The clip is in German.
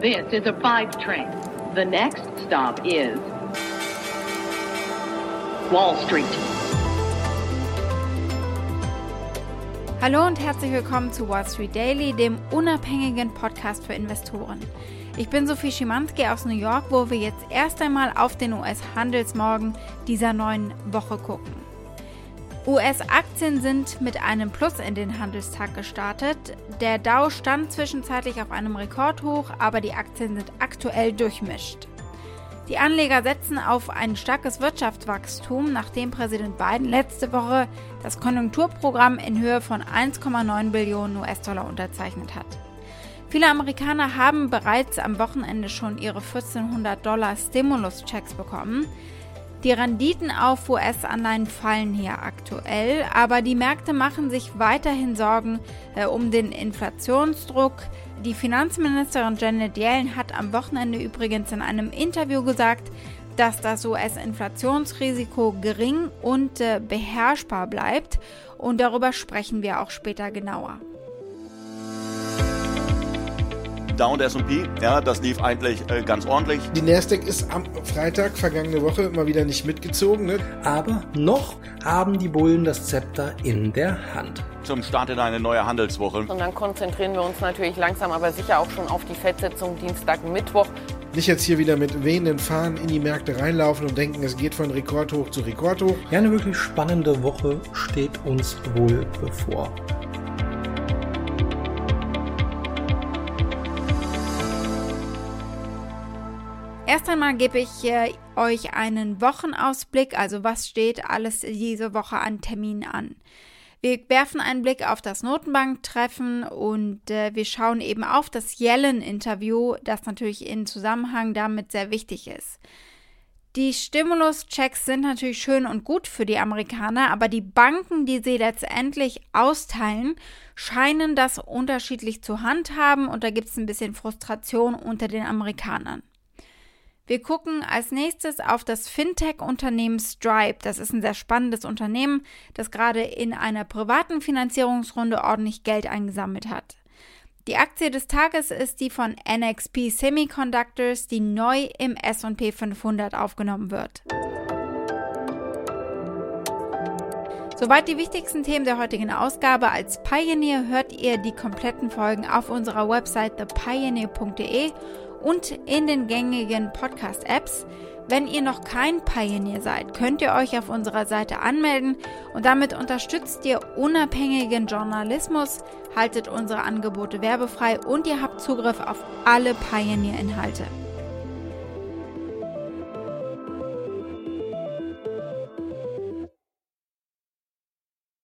This is a five train. The next stop is Wall Street. Hallo und herzlich willkommen zu Wall Street Daily, dem unabhängigen Podcast für Investoren. Ich bin Sophie Schimanski aus New York, wo wir jetzt erst einmal auf den US-Handelsmorgen dieser neuen Woche gucken. US-Aktien sind mit einem Plus in den Handelstag gestartet. Der Dow stand zwischenzeitlich auf einem Rekordhoch, aber die Aktien sind aktuell durchmischt. Die Anleger setzen auf ein starkes Wirtschaftswachstum, nachdem Präsident Biden letzte Woche das Konjunkturprogramm in Höhe von 1,9 Billionen US-Dollar unterzeichnet hat. Viele Amerikaner haben bereits am Wochenende schon ihre 1400 Dollar Stimulus-Checks bekommen. Die Renditen auf US-Anleihen fallen hier aktuell, aber die Märkte machen sich weiterhin Sorgen äh, um den Inflationsdruck, die Finanzministerin Janet Yellen hat am Wochenende übrigens in einem Interview gesagt, dass das US-Inflationsrisiko gering und äh, beherrschbar bleibt. Und darüber sprechen wir auch später genauer. Dow und S&P, ja, das lief eigentlich äh, ganz ordentlich. Die Nasdaq ist am Freitag vergangene Woche mal wieder nicht mitgezogen. Ne? Aber noch haben die Bullen das Zepter in der Hand. Zum Start in eine neue Handelswoche. Und dann konzentrieren wir uns natürlich langsam, aber sicher auch schon auf die Fettsitzung Dienstag, Mittwoch. Nicht jetzt hier wieder mit wehenden Fahnen in die Märkte reinlaufen und denken, es geht von Rekordhoch zu Rekordhoch. Ja, eine wirklich spannende Woche steht uns wohl bevor. Erst einmal gebe ich äh, euch einen Wochenausblick, also was steht alles diese Woche an Terminen an. Wir werfen einen Blick auf das Notenbanktreffen und äh, wir schauen eben auf das Yellen-Interview, das natürlich in Zusammenhang damit sehr wichtig ist. Die Stimulus-Checks sind natürlich schön und gut für die Amerikaner, aber die Banken, die sie letztendlich austeilen, scheinen das unterschiedlich zu handhaben und da gibt es ein bisschen Frustration unter den Amerikanern. Wir gucken als nächstes auf das Fintech-Unternehmen Stripe. Das ist ein sehr spannendes Unternehmen, das gerade in einer privaten Finanzierungsrunde ordentlich Geld eingesammelt hat. Die Aktie des Tages ist die von NXP Semiconductors, die neu im SP 500 aufgenommen wird. Soweit die wichtigsten Themen der heutigen Ausgabe. Als Pioneer hört ihr die kompletten Folgen auf unserer Website thepioneer.de und in den gängigen Podcast-Apps. Wenn ihr noch kein Pioneer seid, könnt ihr euch auf unserer Seite anmelden und damit unterstützt ihr unabhängigen Journalismus, haltet unsere Angebote werbefrei und ihr habt Zugriff auf alle Pioneer-Inhalte.